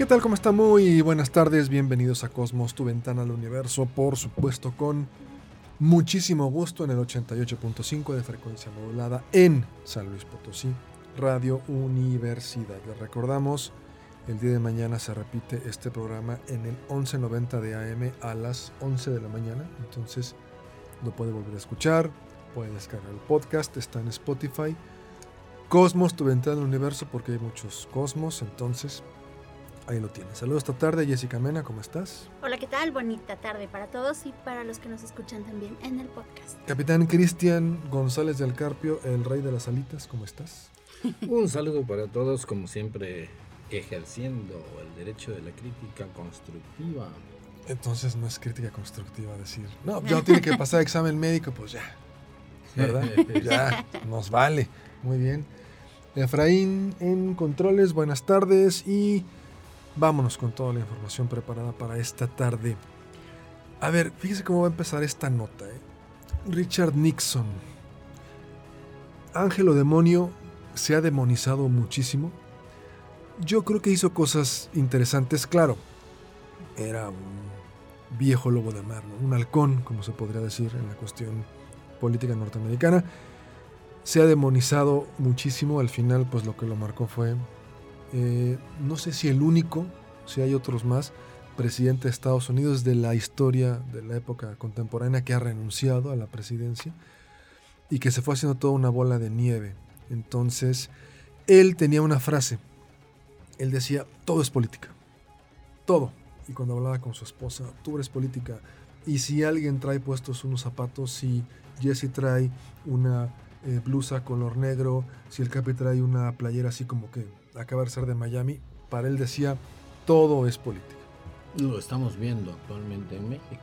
¿Qué tal? ¿Cómo está? Muy buenas tardes, bienvenidos a Cosmos, tu ventana al universo, por supuesto con muchísimo gusto en el 88.5 de frecuencia modulada en San Luis Potosí, Radio Universidad. Les recordamos, el día de mañana se repite este programa en el 11.90 de AM a las 11 de la mañana, entonces lo puede volver a escuchar, puede descargar el podcast, está en Spotify. Cosmos, tu ventana al universo, porque hay muchos cosmos, entonces Ahí lo tienes. Saludos esta tarde, Jessica Mena, ¿cómo estás? Hola, ¿qué tal? Bonita tarde para todos y para los que nos escuchan también en el podcast. Capitán Cristian González del Carpio, el rey de las alitas, ¿cómo estás? Un saludo para todos, como siempre, ejerciendo el derecho de la crítica constructiva. Entonces no es crítica constructiva decir, no, ya tiene que pasar examen médico, pues ya. ¿Verdad? ya, nos vale. Muy bien. Efraín en controles, buenas tardes y Vámonos con toda la información preparada para esta tarde. A ver, fíjese cómo va a empezar esta nota. ¿eh? Richard Nixon. Ángelo Demonio se ha demonizado muchísimo. Yo creo que hizo cosas interesantes, claro. Era un viejo lobo de mar, un halcón, como se podría decir en la cuestión política norteamericana. Se ha demonizado muchísimo. Al final, pues lo que lo marcó fue eh, no sé si el único, si hay otros más, presidente de Estados Unidos de la historia de la época contemporánea que ha renunciado a la presidencia y que se fue haciendo toda una bola de nieve. Entonces, él tenía una frase. Él decía, todo es política. Todo. Y cuando hablaba con su esposa, tú eres política. Y si alguien trae puestos unos zapatos, si Jesse trae una eh, blusa color negro, si el Capi trae una playera así como que acaba de ser de Miami, para él decía, todo es política. Lo estamos viendo actualmente en México.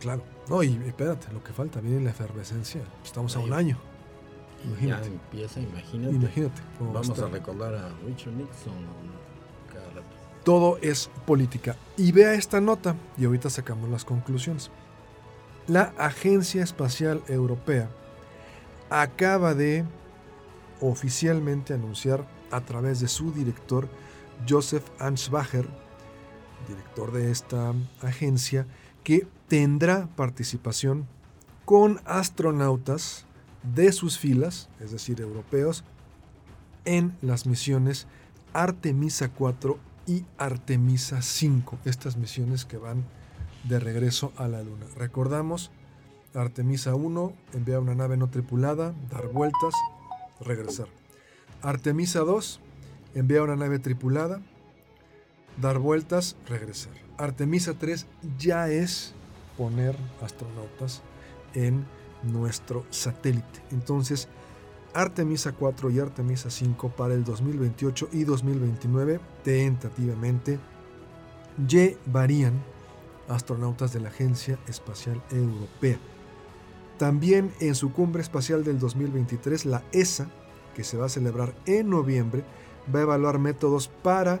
Claro. No, y espérate, lo que falta, viene la efervescencia. Estamos a un año. Imagínate. Ya empieza, imagínate. Imagínate. Vamos a, recordar a Richard Nixon cada rato. Todo es política. Y vea esta nota, y ahorita sacamos las conclusiones. La Agencia Espacial Europea acaba de oficialmente anunciar a través de su director Joseph Ansbacher, director de esta agencia, que tendrá participación con astronautas de sus filas, es decir, europeos, en las misiones Artemisa 4 y Artemisa 5, estas misiones que van de regreso a la Luna. Recordamos, Artemisa 1 envía una nave no tripulada, dar vueltas, regresar. Artemisa 2 envía una nave tripulada, dar vueltas, regresar. Artemisa 3 ya es poner astronautas en nuestro satélite. Entonces, Artemisa 4 y Artemisa 5 para el 2028 y 2029 tentativamente llevarían astronautas de la Agencia Espacial Europea. También en su cumbre espacial del 2023, la ESA que se va a celebrar en noviembre, va a evaluar métodos para,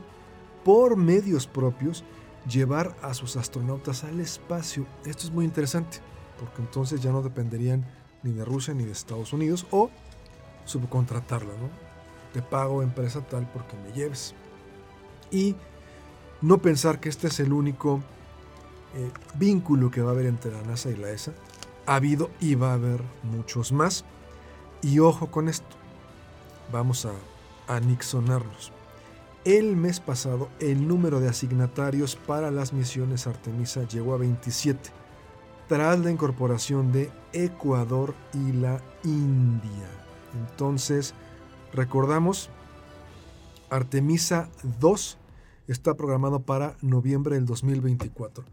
por medios propios, llevar a sus astronautas al espacio. Esto es muy interesante, porque entonces ya no dependerían ni de Rusia ni de Estados Unidos o subcontratarla, ¿no? Te pago empresa tal porque me lleves. Y no pensar que este es el único eh, vínculo que va a haber entre la NASA y la ESA. Ha habido y va a haber muchos más. Y ojo con esto vamos a anixonarlos. El mes pasado, el número de asignatarios para las misiones Artemisa llegó a 27, tras la incorporación de Ecuador y la India. Entonces, recordamos, Artemisa 2 está programado para noviembre del 2024.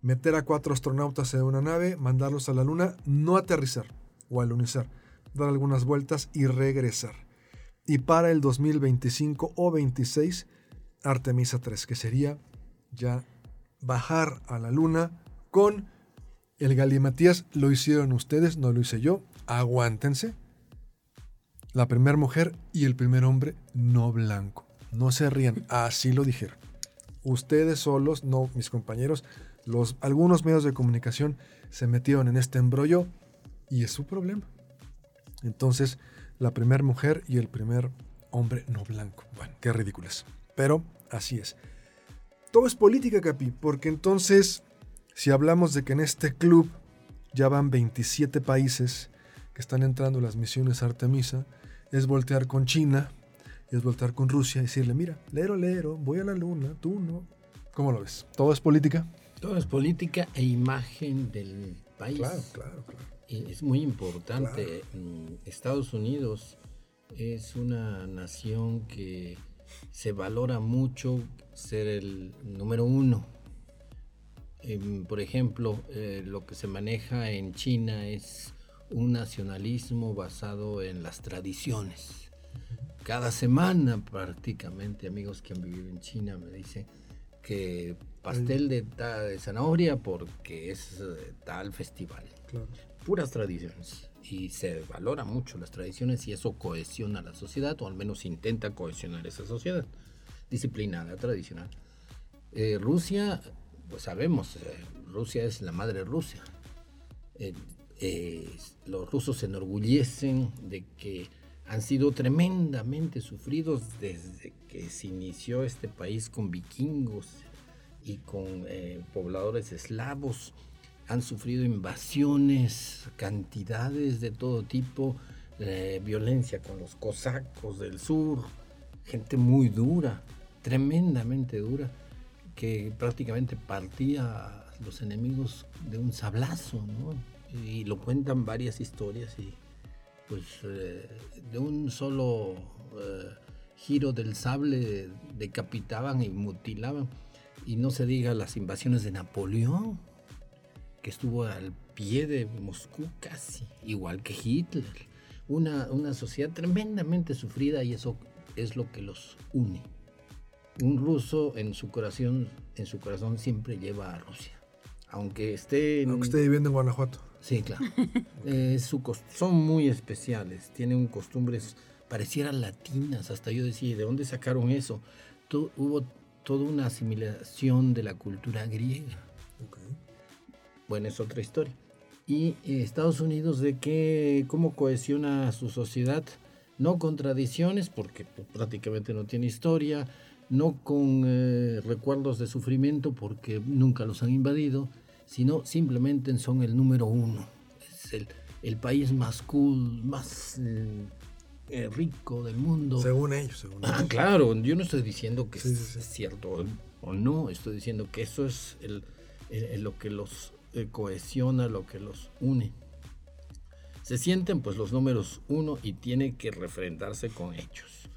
meter a cuatro astronautas en una nave, mandarlos a la Luna, no aterrizar o alunizar, dar algunas vueltas y regresar. Y para el 2025 o 26, Artemisa 3, que sería ya bajar a la Luna con el Galimatías. Lo hicieron ustedes, no lo hice yo. Aguántense. La primera mujer y el primer hombre no blanco. No se rían, así lo dijeron. Ustedes solos, no mis compañeros, los, algunos medios de comunicación se metieron en este embrollo y es su problema. Entonces, la primera mujer y el primer hombre no blanco. Bueno, qué ridículas. Pero así es. Todo es política, Capi, porque entonces, si hablamos de que en este club ya van 27 países que están entrando las misiones Artemisa, es voltear con China, es voltear con Rusia y decirle, mira, lero, lero, voy a la luna, tú no. ¿Cómo lo ves? ¿Todo es política? Todo es política e imagen del país. Claro, claro, claro. Y es muy importante. Mm, Estados Unidos es una nación que se valora mucho ser el número uno. Em, por ejemplo, eh, lo que se maneja en China es un nacionalismo basado en las tradiciones. Cada semana prácticamente amigos que han vivido en China me dicen que pastel de, de zanahoria porque es eh, tal festival. Puras tradiciones. Y se valora mucho las tradiciones y eso cohesiona la sociedad, o al menos intenta cohesionar esa sociedad. Disciplinada, tradicional. Eh, Rusia, pues sabemos, eh, Rusia es la madre Rusia. los rusos se enorgullecen de que han sido tremendamente sufridos desde que se inició este país con vikingos y con eh, pobladores eslavos. Han sufrido invasiones, cantidades de todo tipo, eh, violencia con los cosacos del sur, gente muy dura, tremendamente dura, que prácticamente partía a los enemigos de un sablazo, ¿no? Y lo cuentan varias historias y pues eh, de un solo giro del sable decapitaban y mutilaban. Y no se diga las invasiones de Napoleón, que estuvo al pie de Moscú casi, igual que Hitler. Una, una sociedad tremendamente sufrida y eso es lo que los une. Un ruso en su corazón, en su corazón siempre lleva a Rusia. Aunque esté, Aunque esté viviendo en Guanajuato. Sí, claro. Eh, su son muy especiales, tienen costumbres pareciera latinas. Hasta yo decía, ¿de dónde sacaron eso? hubo toda una asimilación de la cultura griega. Bueno, es otra historia. Y eh, Estados Unidos, ¿de qué, cómo cohesiona su sociedad? No con tradiciones, porque pues, prácticamente no tiene historia, no con eh, recuerdos de sufrimiento, porque nunca los han invadido, sino simplemente son el número uno. Es el, el país más cool, más eh, eh, rico del mundo. Según ellos, según ah, claro, yo no estoy diciendo que es cierto o no, estoy diciendo que eso es el, lo que los eh, cohesiona, lo que los une. Se sienten pues los números uno y tiene que refrendarse con hechos.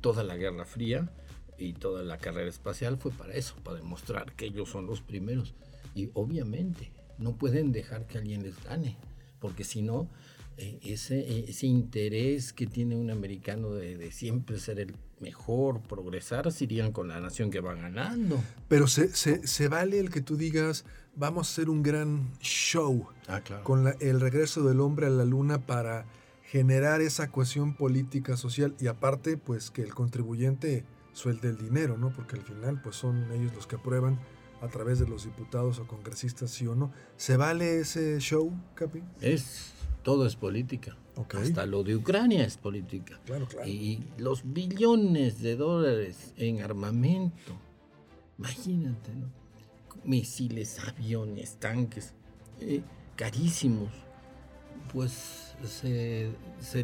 toda la Guerra Fría y toda la carrera espacial fue para eso, para demostrar que ellos son los primeros. Y obviamente no pueden dejar que alguien les gane, porque si no, eh, ese, ese interés que tiene un americano de, siempre ser el mejor, progresar, se irían con la nación que va ganando. Pero se, se, vale el que tú digas, vamos a hacer un gran show ah, claro. con el regreso del hombre a la luna para generar esa cohesión política, social y aparte, pues que el contribuyente suelte el dinero, ¿no? Porque al final, pues son ellos los que aprueban a través de los diputados o congresistas, sí o no. ¿Se vale ese show, Capi? Es todo es política. Hasta lo de Ucrania es política. Claro, claro. Y los billones de dólares en armamento. Imagínate, ¿no? Misiles, aviones, tanques, eh, carísimos. Pues se,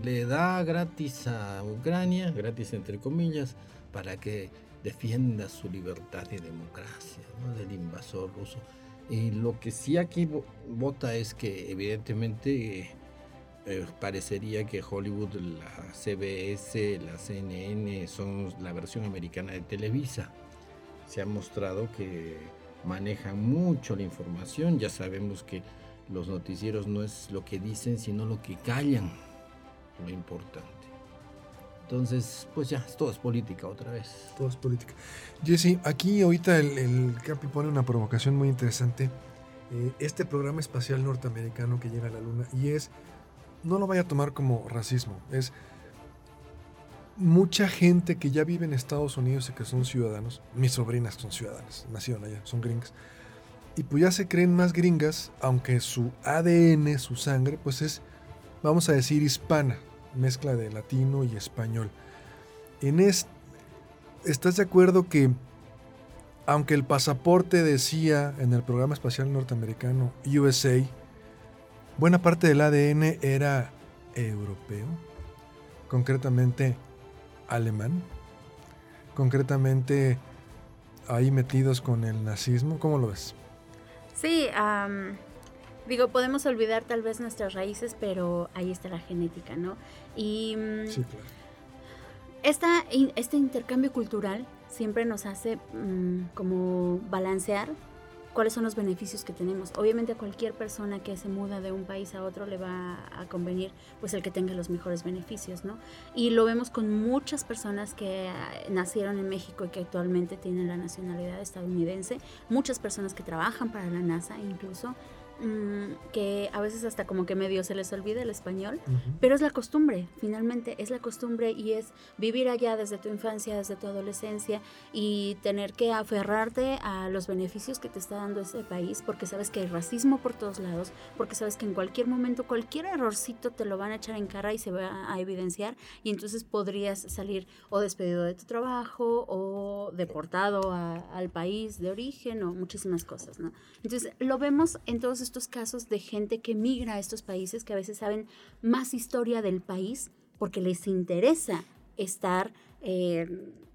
le da gratis a Ucrania, gratis entre comillas, para que defienda su libertad y democracia del invasor ruso. Y lo que sí aquí vota es que evidentemente eh, parecería que Hollywood, la CBS, la CNN son la versión americana de Televisa. Se ha mostrado que manejan mucho la información. Ya sabemos que los noticieros no es lo que dicen, sino lo que callan, lo importante. Entonces, pues ya, todo es política otra vez. Todo es política. Jesse, aquí ahorita el, el Capi pone una provocación muy interesante. Eh, este programa espacial norteamericano que llega a la Luna y es, no lo vaya a tomar como racismo, es mucha gente que ya vive en Estados Unidos y que son ciudadanos, mis sobrinas son ciudadanas, nacieron allá, son gringas, y pues ya se creen más gringas, aunque su ADN, su sangre, pues es, vamos a decir, hispana, mezcla de latino y español. En este, ¿Estás de acuerdo que, aunque el pasaporte decía en el programa espacial norteamericano USA, buena parte del ADN era europeo, concretamente alemán, concretamente ahí metidos con el nazismo? ¿Cómo lo ves? Sí, digo, podemos olvidar tal vez nuestras raíces, pero ahí está la genética, ¿no? Y mm, Sí, claro. esta, este intercambio cultural siempre nos hace mm, como balancear cuáles son los beneficios que tenemos. Obviamente a cualquier persona que se muda de un país a otro le va a convenir pues el que tenga los mejores beneficios, ¿no? Y lo vemos con muchas personas que ah, nacieron en México y que actualmente tienen la nacionalidad estadounidense, muchas personas que trabajan para la NASA incluso, que a veces hasta como que medio se les olvida el español, Ujú. pero es la costumbre, finalmente es la costumbre y es vivir allá desde tu infancia, desde tu adolescencia y tener que aferrarte a los beneficios que te está dando ese país porque sabes que hay racismo por todos lados, porque sabes que en cualquier momento cualquier errorcito te lo van a echar en cara y se va a evidenciar y entonces podrías salir o despedido de tu trabajo o deportado a- al país de origen o muchísimas cosas, ¿no? Entonces lo vemos en todos estos casos de gente que migra a estos países que a veces saben más historia del país porque les interesa estar eh,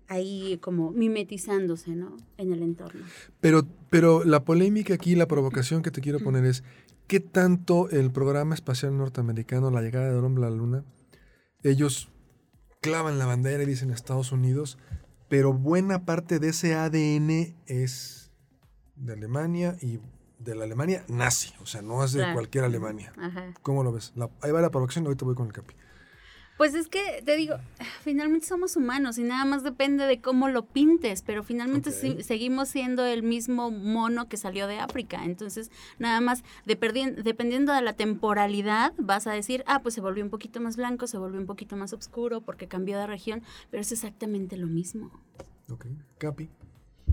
ahí como mimetizándose, ¿no? En el entorno. Pero, pero la polémica aquí, la provocación que te quiero poner es, ¿qué tanto el programa espacial norteamericano, la llegada del hombre a la luna, ellos clavan la bandera y dicen Estados Unidos, pero buena parte de ese ADN es de Alemania y de la Alemania nazi, o sea, no es de Claro. cualquier Alemania. Ajá. ¿Cómo lo ves? La- ahí va la provocación, ahorita voy con el capi. Pues es que te digo, finalmente somos humanos y nada más depende de cómo lo pintes, pero finalmente seguimos siendo el mismo mono que salió de África. Entonces, nada más dependiendo de la temporalidad, vas a decir, ah, pues se volvió un poquito más blanco, se volvió un poquito más oscuro porque cambió de región, pero es exactamente lo mismo. Ok, Capi.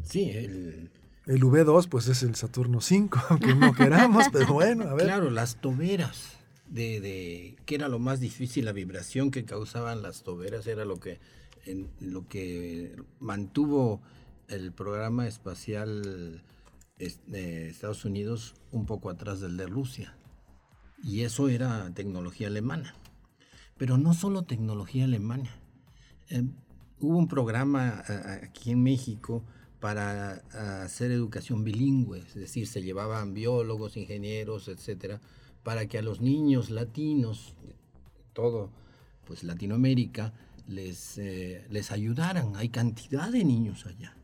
Sí, el, El V2, pues es el Saturno 5, aunque no queramos, pero bueno, a ver. claro, las toberas, de, de que era lo más difícil, la vibración que causaban las toberas era lo que, lo que mantuvo el programa espacial es- de Estados Unidos un poco atrás del de Rusia. Y eso era tecnología alemana. Pero no solo tecnología alemana. Eh, hubo un programa a- aquí en México para a, hacer educación bilingüe, es decir, se llevaban biólogos, ingenieros, etcétera, para que a los niños latinos, todo, pues Latinoamérica, les, eh, les ayudaran. Hay cantidad de niños allá.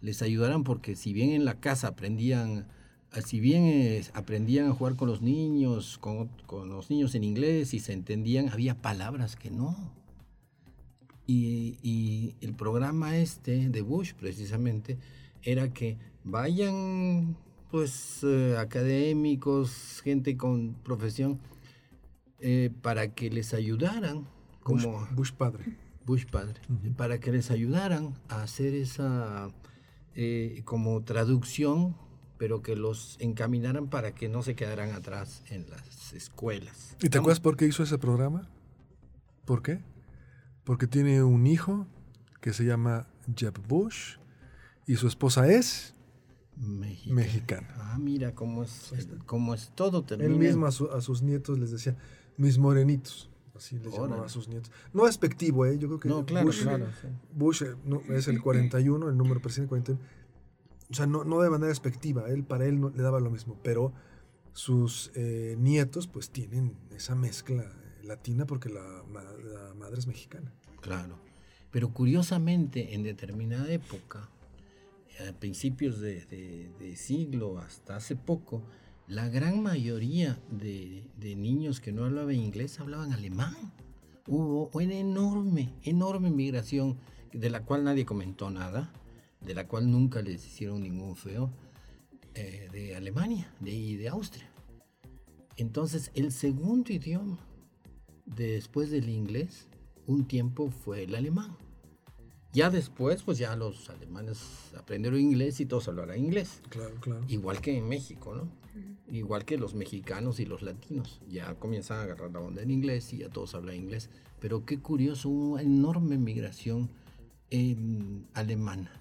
Les ayudaran porque si bien en la casa aprendían, eh, si bien eh, aprendían a jugar con los niños, con, con los niños en inglés y se entendían, había palabras que no. Y, y el programa este de Bush precisamente era que vayan pues eh, académicos, gente con profesión, eh, para que les ayudaran, como Bush padre. Bush padre, para que les ayudaran a hacer esa eh, como traducción, pero que los encaminaran para que no se quedaran atrás en las escuelas. ¿Y te acuerdas por qué hizo ese programa? ¿Por qué? Porque tiene un hijo que se llama Jeb Bush y su esposa es Mexicana. mexicana. Ah, mira cómo es, cómo es todo termina. Él mismo a, su- a sus nietos les decía, mis morenitos. Así les llamaba Órale. a sus nietos. No despectivo, ¿eh? Yo creo que No, claro, Bush, claro. sí. Bush eh, no, es el 41, el número presidente 41. O sea, no, no de manera despectiva. Él, para él no, le daba lo mismo. Pero sus eh, nietos pues tienen esa mezcla latina porque la, la madre es mexicana. Claro. Pero curiosamente, en determinada época, a principios de, de, siglo, hasta hace poco, la gran mayoría de, de, niños que no hablaban inglés hablaban alemán. Hubo una enorme, enorme migración de la cual nadie comentó nada, de la cual nunca les hicieron ningún feo, eh, de Alemania de, y de Austria. Entonces, el segundo idioma después del inglés, un tiempo fue el alemán. Ya después, pues ya los alemanes aprendieron inglés y todos hablaron inglés. Claro, claro. Igual que en México, ¿no? Igual que los mexicanos y los latinos. Ya comienzan a agarrar la onda en inglés y ya todos hablan inglés. Pero qué curioso, una enorme migración alemana.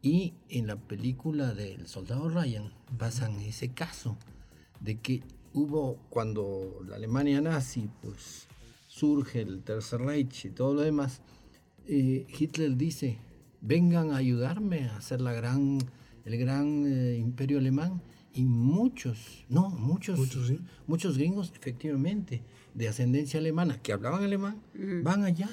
Y en la película del Soldado Ryan pasan ese caso de que hubo cuando la Alemania nazi, pues surge el Tercer Reich y todo lo demás, eh, Hitler dice, vengan a ayudarme a hacer la gran, el gran eh, imperio alemán. Y muchos, no, muchos, muchos, gringos, efectivamente, de ascendencia alemana, que hablaban alemán, van allá.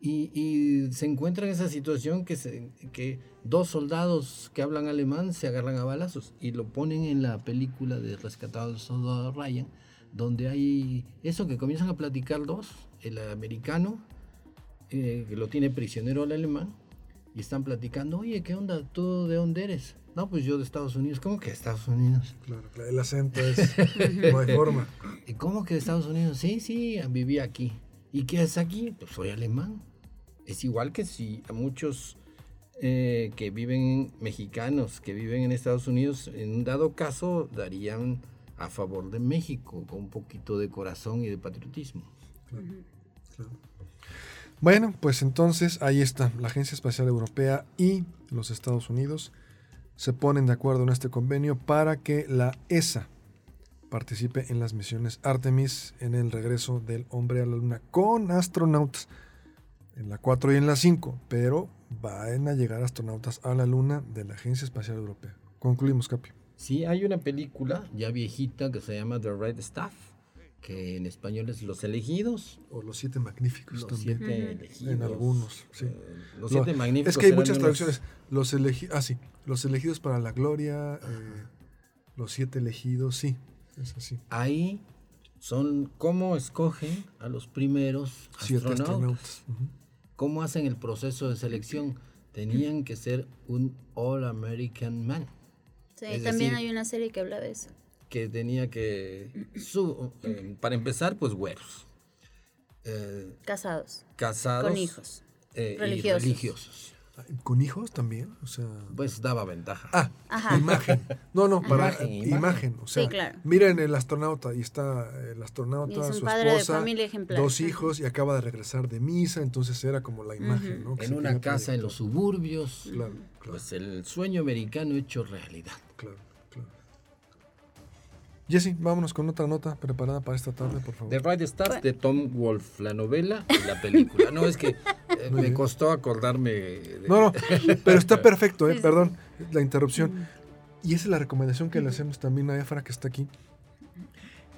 Y, se encuentra en esa situación que, se, que dos soldados que hablan alemán se agarran a balazos y lo ponen en la película de Rescatado del Soldado Ryan, donde hay eso que comienzan a platicar dos, el americano, eh, que lo tiene prisionero el alemán, y están platicando, oye, ¿qué onda? ¿Tú de dónde eres? No, pues yo de Estados Unidos. ¿Cómo que de Estados Unidos? Claro, el acento es, no hay forma. ¿Y cómo que de Estados Unidos? Sí, sí, viví aquí. ¿Y qué es aquí? Pues soy alemán. Es igual que si a muchos eh, que viven mexicanos, que viven en Estados Unidos, en un dado caso darían a favor de México, con un poquito de corazón y de patriotismo. Bueno, pues entonces ahí está, la Agencia Espacial Europea y los Estados Unidos se ponen de acuerdo en este convenio para que la ESA participe en las misiones Artemis en el regreso del hombre a la luna con astronautas en la 4 y en la 5, pero van a llegar astronautas a la luna de la Agencia Espacial Europea. Concluimos, Capi. Sí, hay una película ya viejita que se llama The Red Staff, que en español es Los Elegidos. O Los Siete Magníficos los también. Siete elegidos. En algunos, sí. Eh, los Siete Magníficos. Es que hay muchas traducciones. Los elegidos, ah, sí. Los Elegidos para la Gloria, eh, Los Siete Elegidos, sí. Es así. Ahí son cómo escogen a los primeros astronautas. astronautas. ¿Cómo hacen el proceso de selección? Tenían que ser un All American Man. Sí, también hay una serie que habla de eso. Que tenía que, eh, para empezar, pues güeros. Eh, casados. Casados. Con hijos. Eh, religiosos. ¿Con hijos también? O sea... Pues daba ventaja. Ah, imagen. No, no, para imagen. O sea, miren el astronauta y está el astronauta, su esposa, dos hijos y acaba de regresar de misa, entonces era como la imagen, ¿no? en una casa en los suburbios. Claro, claro. Pues el sueño americano hecho realidad. Claro. Jesse, vámonos con otra nota preparada para esta tarde, por favor. The Right Stuff de Tom Wolfe, la novela y la película. No, es que eh, me costó acordarme. De... No, no, pero está perfecto, eh, perdón, la interrupción. Y esa es la recomendación que le hacemos también a Efra, que está aquí.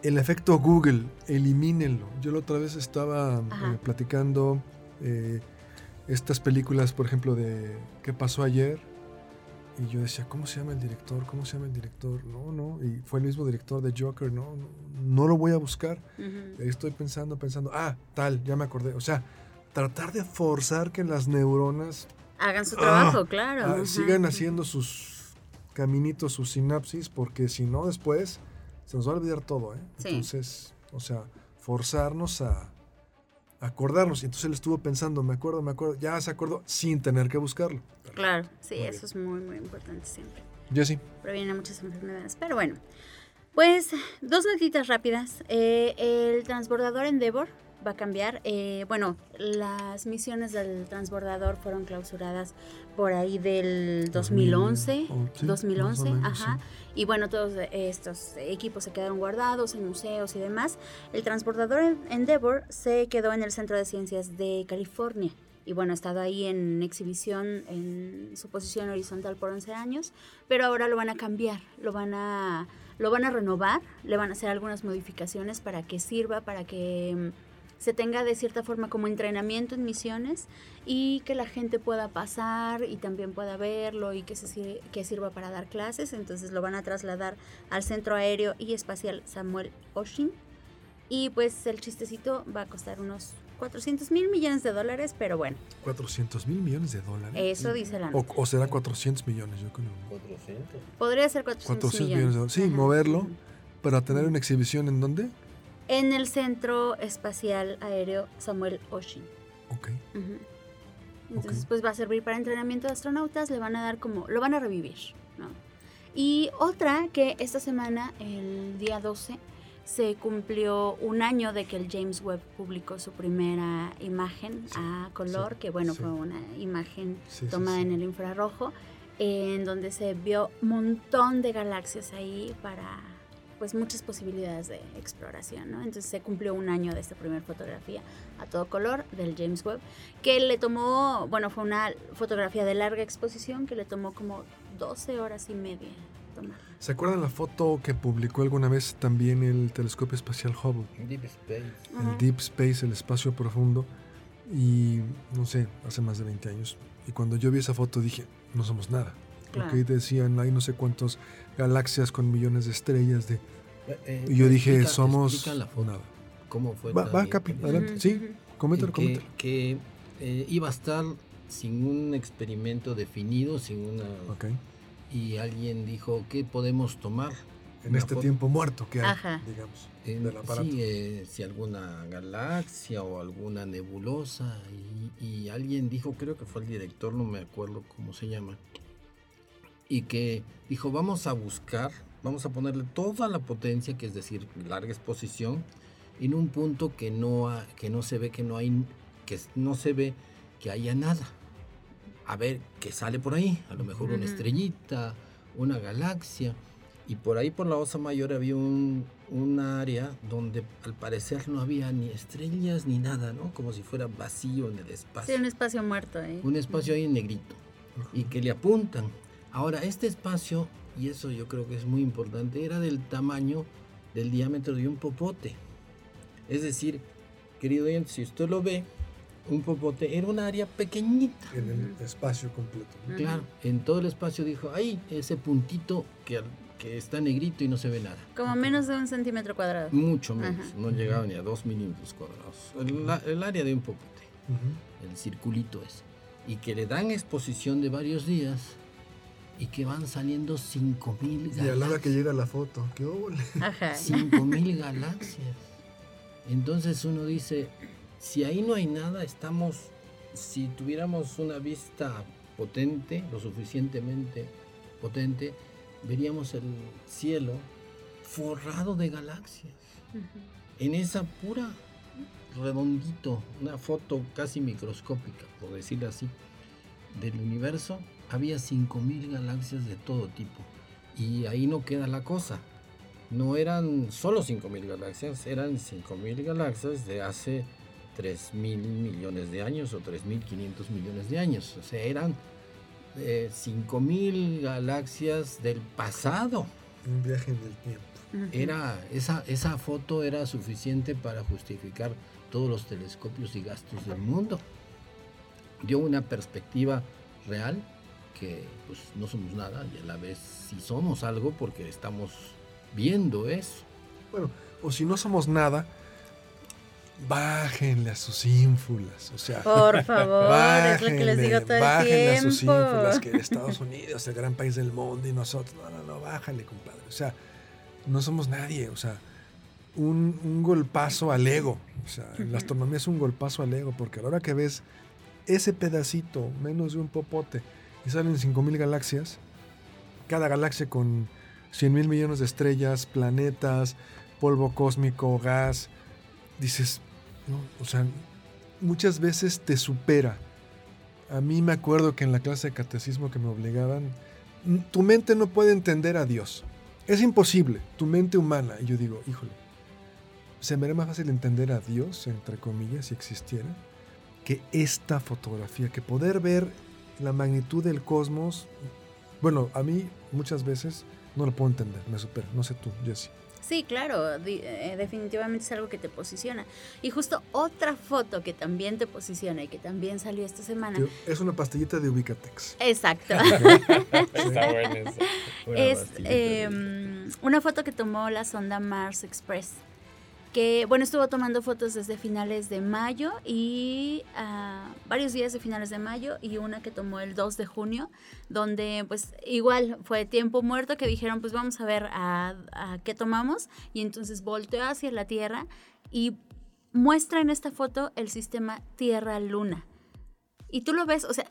El efecto Google, elimínenlo. Yo la otra vez estaba eh, platicando estas películas, por ejemplo, de ¿Qué pasó ayer? Y yo decía, ¿cómo se llama el director? ¿Cómo se llama el director? No, no. Y fue el mismo director de Joker, no, no, lo voy a buscar. estoy pensando, pensando, ah, tal, ya me acordé. O sea, tratar de forzar que las neuronas... Hagan su trabajo, ah, claro. Ah, sigan haciendo sus caminitos, sus sinapsis, porque si no, después se nos va a olvidar todo, ¿eh? Entonces, o sea, forzarnos a acordarnos. Y entonces él estuvo pensando, me acuerdo, me acuerdo, ya se acordó sin tener que buscarlo. Claro, sí, eso es muy, muy importante siempre. sí. Previene muchas enfermedades. Pero bueno, pues dos notitas rápidas. Eh, el transbordador Endeavor va a cambiar. Eh, bueno, las misiones del transbordador fueron clausuradas por ahí del 2011. 2011, ajá. Y bueno, todos estos equipos se quedaron guardados en museos y demás. El transbordador Endeavour se quedó en el Centro de Ciencias de California. Y bueno, ha estado ahí en exhibición en su posición horizontal por 11 años, pero ahora lo van a cambiar, lo van a, lo van a renovar, le van a hacer algunas modificaciones para que sirva, para que se tenga de cierta forma como entrenamiento en misiones y que la gente pueda pasar y también pueda verlo y que, se, que sirva para dar clases. Entonces lo van a trasladar al Centro Aéreo y Espacial Samuel Oshin. Y pues el chistecito va a costar unos 400 mil millones de dólares, pero bueno. 400 mil millones de dólares. Eso dice la nota. O, será 400 millones, yo creo. 400. Podría ser 400, 400 millones. de dólares. Sí, moverlo para tener una exhibición en dónde? En el Centro Espacial Aéreo Samuel Oshin. Ok. Entonces, pues va a servir para entrenamiento de astronautas, le van a dar como, lo van a revivir, ¿no? Y otra que esta semana, el día 12, se cumplió un año de que el James Webb publicó su primera imagen a color, que bueno, fue una imagen tomada en el infrarrojo, en donde se vio un montón de galaxias ahí para pues muchas posibilidades de exploración, ¿no? Entonces se cumplió un año de esta primera fotografía a todo color del James Webb, que le tomó, bueno, fue una fotografía de larga exposición que le tomó como 12 horas y media tomar. ¿Se acuerdan la foto que publicó alguna vez también el telescopio espacial Hubble? Deep Space. El Deep Space, el espacio profundo. Y no sé, hace más de 20 años. Y cuando yo vi esa foto dije, no somos nada. Porque ahí decían, hay no sé cuántos galaxias con millones de estrellas. De... Eh, eh, y yo dije, somos la foto, nada. ¿Cómo fue? Va, va Capi, adelante. Sí, coméntalo, que, Que eh, iba a estar sin un experimento definido, sin una... Okay. Y alguien dijo, ¿qué podemos tomar? En este tiempo muerto que hay, digamos, del aparato. Sí, si alguna galaxia o alguna nebulosa. Y, y alguien dijo, creo que fue el director, no me acuerdo cómo se llama, y que dijo, vamos a buscar, vamos a ponerle toda la potencia, que es decir, larga exposición, en un punto que no, que no se ve que no hay, que no se ve que haya nada. A ver qué sale por ahí, a lo mejor una estrellita, una galaxia. Y por ahí por la Osa Mayor había un, un, área donde al parecer no había ni estrellas ni nada, ¿no? Como si fuera vacío en el espacio. Sí, un espacio muerto ahí. Un espacio ahí negrito. Y que le apuntan. Ahora, este espacio, y eso yo creo que es muy importante, era del tamaño del diámetro de un popote. Es decir, querido oyente, si usted lo ve, un popote era un área pequeñita. En el espacio completo. Claro, en todo el espacio dijo, ahí ese puntito que, que está negrito y no se ve nada. Como menos de un centímetro cuadrado. Mucho menos, no llegaba ni a dos milímetros cuadrados. El, área de un popote, el circulito ese. Y que le dan exposición de varios días y que van saliendo 5000 galaxias. Y a la hora que llega la foto, qué óvole. 5000 galaxias. Entonces uno dice, si ahí no hay nada, estamos, si tuviéramos una vista potente, lo suficientemente potente, veríamos el cielo forrado de galaxias. En esa pura redondito, una foto casi microscópica, por decirlo así, del universo, había 5.000 galaxias de todo tipo. Y ahí no queda la cosa. No eran solo 5.000 galaxias, eran 5.000 galaxias de hace 3.000 millones de años o 3.500 millones de años. O sea, eran eh, 5.000 galaxias del pasado. Un viaje en el tiempo. Era, esa, esa foto era suficiente para justificar todos los telescopios y gastos del mundo. Dio una perspectiva real que pues no somos nada y a la vez si somos algo porque estamos viendo eso. Bueno, o si no somos nada, bájenle a sus ínfulas, o sea, por favor, es lo que les digo todo bájenle a sus ínfulas, que Estados Unidos, el gran país del mundo y nosotros, no, no, no, bájale, compadre, o sea, no somos nadie, o sea, un, un golpazo al ego, o sea, la astronomía es un golpazo al ego, porque a la hora que ves ese pedacito, menos de un popote, y salen 5.000 galaxias, cada galaxia con 100.000 millones de estrellas, planetas, polvo cósmico, gas. Dices, o sea, muchas veces te supera. A mí me acuerdo que en la clase de catecismo que me obligaban, tu mente no puede entender a Dios. Es imposible, tu mente humana. Y yo digo, híjole, se me haría más fácil entender a Dios, entre comillas, si existiera, que esta fotografía, que poder ver la magnitud del cosmos, bueno, a mí muchas veces no lo puedo entender, me supera. No sé tú, Jesse. Sí, claro, eh, definitivamente es algo que te posiciona. Y justo otra foto que también te posiciona y que también salió esta semana. Es una pastillita de Ubicatex. Exacto. Está buena Es em, una foto que tomó la sonda Mars Express que bueno, estuvo tomando fotos desde finales de mayo y uh, varios días de finales de mayo y una que tomó el 2 de junio, donde pues igual fue tiempo muerto que dijeron pues vamos a ver a, a qué tomamos y entonces volteó hacia la Tierra y muestra en esta foto el sistema Tierra-Luna. Y tú lo ves, o sea,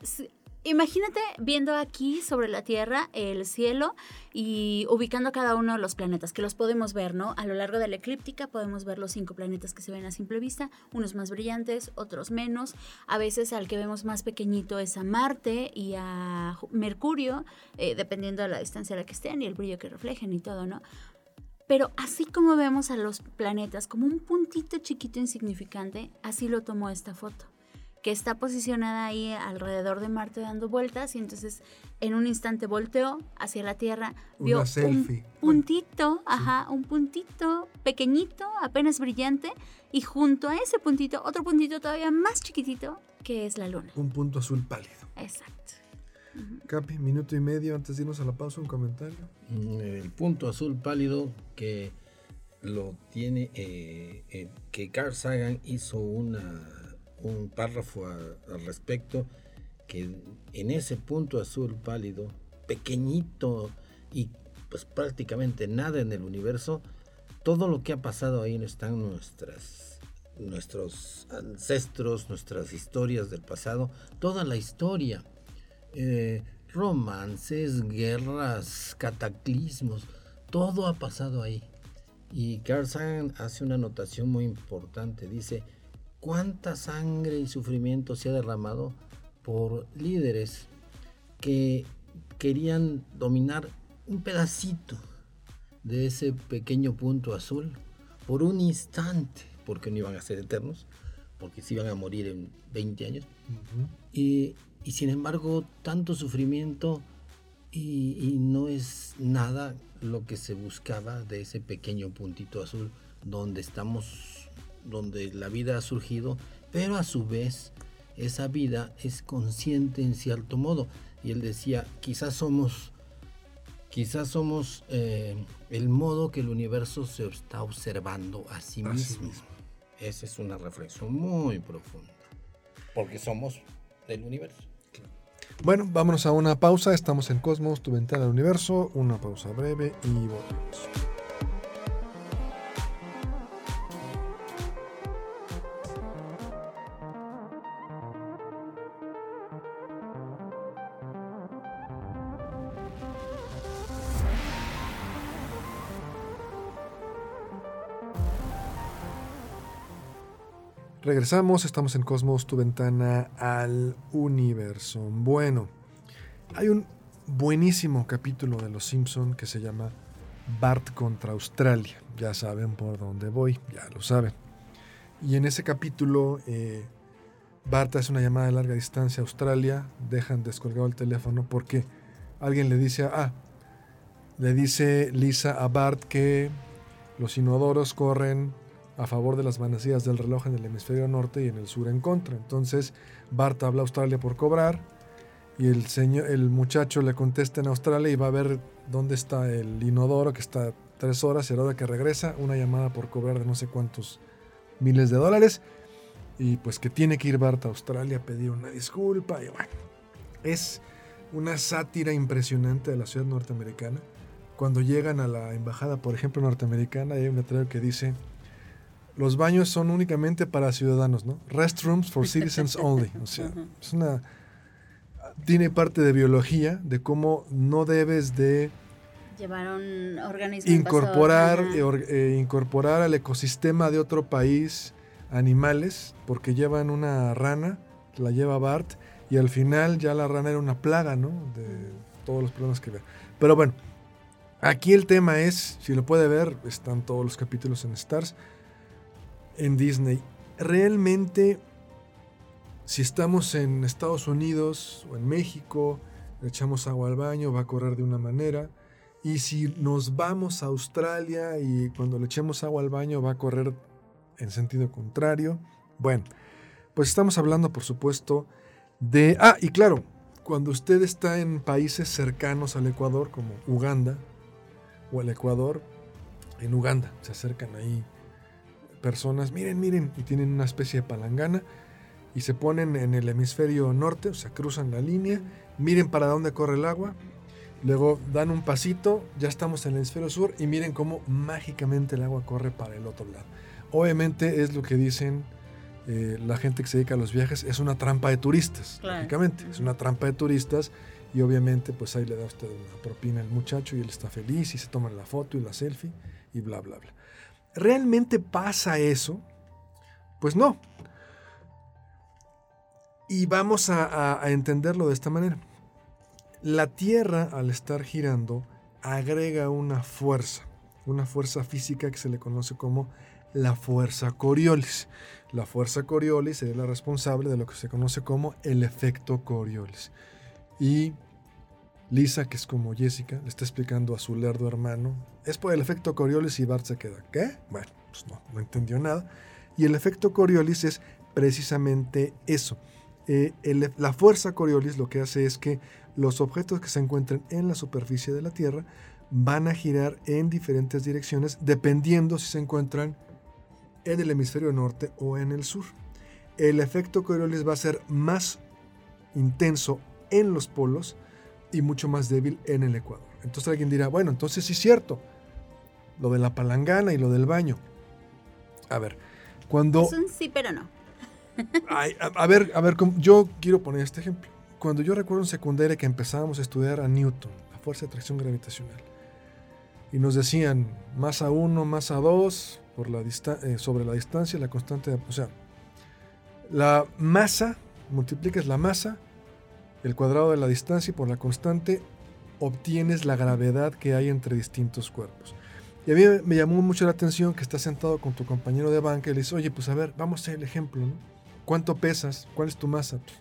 Imagínate viendo aquí sobre la Tierra el cielo y ubicando cada uno de los planetas, que los podemos ver, ¿no? A lo largo de la eclíptica podemos ver los cinco planetas que se ven a simple vista, unos más brillantes, otros menos. A veces al que vemos más pequeñito es a Marte y a Mercurio, eh, dependiendo de la distancia a la que estén y el brillo que reflejen y todo, ¿no? Pero así como vemos a los planetas como un puntito chiquito insignificante, así lo tomó esta foto que está posicionada ahí alrededor de Marte dando vueltas y entonces en un instante volteó hacia la Tierra, vio un puntito, ajá, un puntito pequeñito, apenas brillante y junto a ese puntito otro puntito todavía más chiquitito que es la Luna. Un punto azul pálido. Exacto. Capi, minuto y medio antes de irnos a la pausa, un comentario. Mm, el punto azul pálido que lo tiene, eh, eh, que Carl Sagan hizo una un párrafo al respecto, que en ese punto azul pálido, pequeñito y pues prácticamente nada en el universo, todo lo que ha pasado ahí están nuestras, nuestros ancestros, nuestras historias del pasado, toda la historia, eh, romances, guerras, cataclismos, todo ha pasado ahí. Y Carl Sagan hace una anotación muy importante, dice, cuánta sangre y sufrimiento se ha derramado por líderes que querían dominar un pedacito de ese pequeño punto azul por un instante, porque no iban a ser eternos, porque se iban a morir en 20 años. y, sin embargo, tanto sufrimiento y, y, no es nada lo que se buscaba de ese pequeño puntito azul donde estamos donde la vida ha surgido, pero a su vez esa vida es consciente en cierto modo. Y él decía, quizás somos, quizás somos eh, el modo que el universo se está observando a sí mismo. Esa es una reflexión muy profunda, porque somos del universo. Bueno, vámonos a una pausa. Estamos en Cosmos, tu ventana al universo. Una pausa breve y volvemos. Regresamos, estamos en Cosmos, tu ventana al universo. Bueno, hay un buenísimo capítulo de Los Simpson que se llama Bart contra Australia. Ya saben por dónde voy, ya lo saben. Y en ese capítulo, eh, Bart hace una llamada de larga distancia a Australia, dejan descolgado el teléfono porque alguien le dice, ah, le dice Lisa a Bart que los inodoros corren a favor de las manecillas del reloj en el hemisferio norte y en el sur en contra. Entonces Bart habla a Australia por cobrar y el, señor, el muchacho le contesta en Australia y va a ver dónde está el inodoro que está tres horas y a la hora que regresa una llamada por cobrar de no sé cuántos miles de dólares y pues que tiene que ir Bart a Australia a pedir una disculpa y bueno, es una sátira impresionante de la ciudad norteamericana. Cuando llegan a la embajada, por ejemplo, norteamericana, hay un letrero que dice los baños son únicamente para ciudadanos, ¿no? Restrooms for citizens only. O sea, es una. Tiene parte de biología, de cómo no debes de. Llevar un organismo. Incorporar, eh, eh, incorporar al ecosistema de otro país animales, porque llevan una rana, la lleva Bart, y al final ya la rana era una plaga, ¿no? De todos los problemas que ve. Pero bueno, aquí el tema es, si lo puede ver, están todos los capítulos en Stars en Disney. Realmente, si estamos en Estados Unidos o en México, le echamos agua al baño, va a correr de una manera. Y si nos vamos a Australia y cuando le echemos agua al baño va a correr en sentido contrario. Bueno, pues estamos hablando, por supuesto, de... Ah, y claro, cuando usted está en países cercanos al Ecuador, como Uganda o el Ecuador, en Uganda se acercan ahí personas, miren, miren, y tienen una especie de palangana y se ponen en el hemisferio norte, o sea, cruzan la línea, miren para dónde corre el agua, luego dan un pasito, ya estamos en el hemisferio sur y miren cómo mágicamente el agua corre para el otro lado. Obviamente es lo que dicen eh, la gente que se dedica a los viajes, es una trampa de turistas, lógicamente, es una trampa de turistas y obviamente pues ahí le da usted una propina al muchacho y él está feliz y se toman la foto y la selfie y bla, bla, bla. ¿Realmente pasa eso? Pues no. Y vamos a, entenderlo de esta manera. La Tierra, al estar girando, agrega una fuerza, una fuerza física que se le conoce como la fuerza Coriolis. La fuerza Coriolis es la responsable de lo que se conoce como el efecto Coriolis. Y Lisa, que es como Jessica, le está explicando a su lerdo hermano, es por el efecto Coriolis y Bart se queda, ¿qué? Bueno, pues no, no entendió nada. Y el efecto Coriolis es precisamente eso. Eh, la fuerza Coriolis lo que hace es que los objetos que se encuentran en la superficie de la Tierra van a girar en diferentes direcciones dependiendo si se encuentran en el hemisferio norte o en el sur. El efecto Coriolis va a ser más intenso en los polos y mucho más débil en el ecuador. Entonces alguien dirá, bueno, entonces sí es cierto, lo de la palangana y lo del baño. A ver, cuando... Es un sí, pero no. a, ver, a ver, yo quiero poner este ejemplo. Cuando yo recuerdo en secundaria que empezábamos a estudiar a Newton, la fuerza de atracción gravitacional, y nos decían masa 1, masa 2, por la eh, sobre la distancia, la constante, o sea, la masa, multiplicas la masa, el cuadrado de la distancia y por la constante obtienes la gravedad que hay entre distintos cuerpos. Y a mí me llamó mucho la atención que estás sentado con tu compañero de banca y le dices, oye, pues a ver, vamos a hacer el ejemplo, ¿no? ¿Cuánto pesas? ¿Cuál es tu masa? Pues,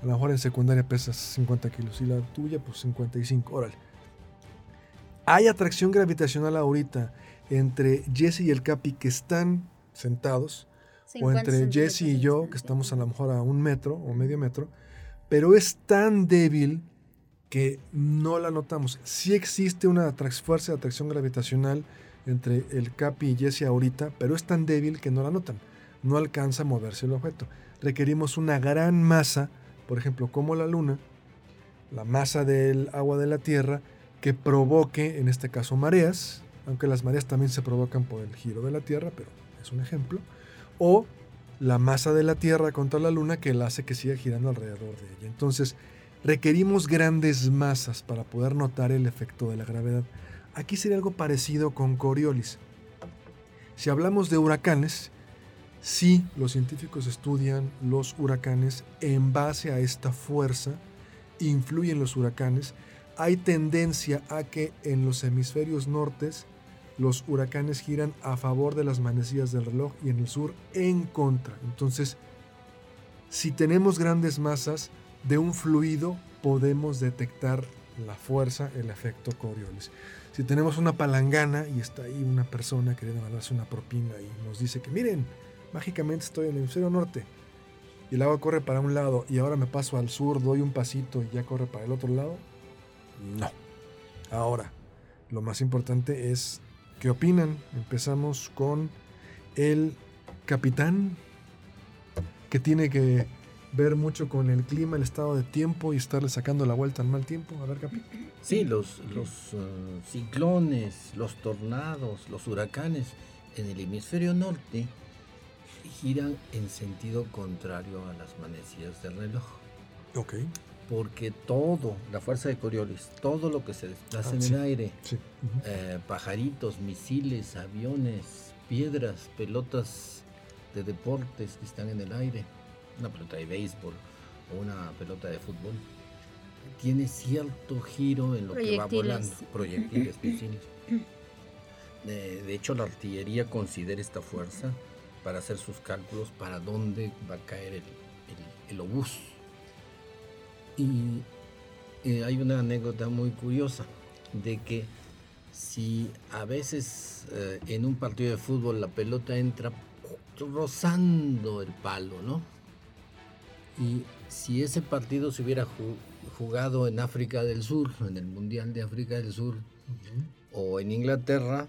a lo mejor en secundaria pesas 50 kilos y la tuya, pues 55. Órale. Hay atracción gravitacional ahorita entre Jesse y el Capi que están sentados, o entre Jesse y yo, que estamos a lo mejor a un metro o medio metro, pero es tan débil que no la notamos. Sí existe una fuerza de atracción gravitacional entre el Capi y Jesse ahorita, pero es tan débil que no la notan. No alcanza a moverse el objeto. Requerimos una gran masa, por ejemplo, como la Luna, la masa del agua de la Tierra, que provoque, en este caso, mareas, aunque las mareas también se provocan por el giro de la Tierra, pero es un ejemplo, o la masa de la Tierra contra la Luna que la hace que siga girando alrededor de ella. Entonces, requerimos grandes masas para poder notar el efecto de la gravedad. Aquí sería algo parecido con Coriolis. Si hablamos de huracanes, sí, los científicos estudian los huracanes en base a esta fuerza, influyen los huracanes. Hay tendencia a que en los hemisferios nortes los huracanes giran a favor de las manecillas del reloj y en el sur en contra. Entonces, si tenemos grandes masas de un fluido, podemos detectar la fuerza, el efecto Coriolis. Si tenemos una palangana y está ahí una persona queriendo mandarse una propina y nos dice que miren, mágicamente estoy en el hemisferio norte y el agua corre para un lado y ahora me paso al sur, doy un pasito y ya corre para el otro lado, no. Ahora, lo más importante es ¿Qué opinan? Empezamos con el capitán, que tiene que ver mucho con el clima, el estado de tiempo y estarle sacando la vuelta al mal tiempo. A ver, capitán. Sí, los, los uh, ciclones, los tornados, los huracanes en el hemisferio norte giran en sentido contrario a las manecillas del reloj. Ok porque todo, la fuerza de Coriolis, todo lo que se desplaza en el aire, eh, pajaritos, misiles, aviones, piedras, pelotas de deportes que están en el aire, una pelota de béisbol o una pelota de fútbol, tiene cierto giro en lo que va volando, proyectiles, misiles. De, hecho, la artillería considera esta fuerza para hacer sus cálculos para dónde va a caer el, el obús y eh, hay una anécdota muy curiosa de que si a veces eh, en un partido de fútbol la pelota entra rozando el palo, ¿no? Y si ese partido se hubiera jugado en África del Sur, en el Mundial de África del Sur, o en Inglaterra,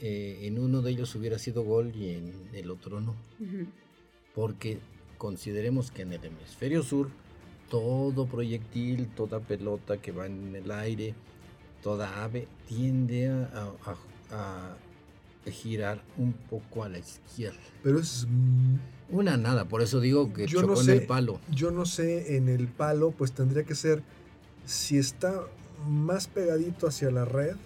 eh, en uno de ellos hubiera sido gol y en el otro no. Porque consideremos que en el hemisferio sur, todo proyectil, toda pelota que va en el aire, toda ave, tiende a, girar un poco a la izquierda. Pero es... Una nada, por eso digo que yo chocó en el palo. Yo no sé, en el palo, pues tendría que ser, si está más pegadito hacia la red,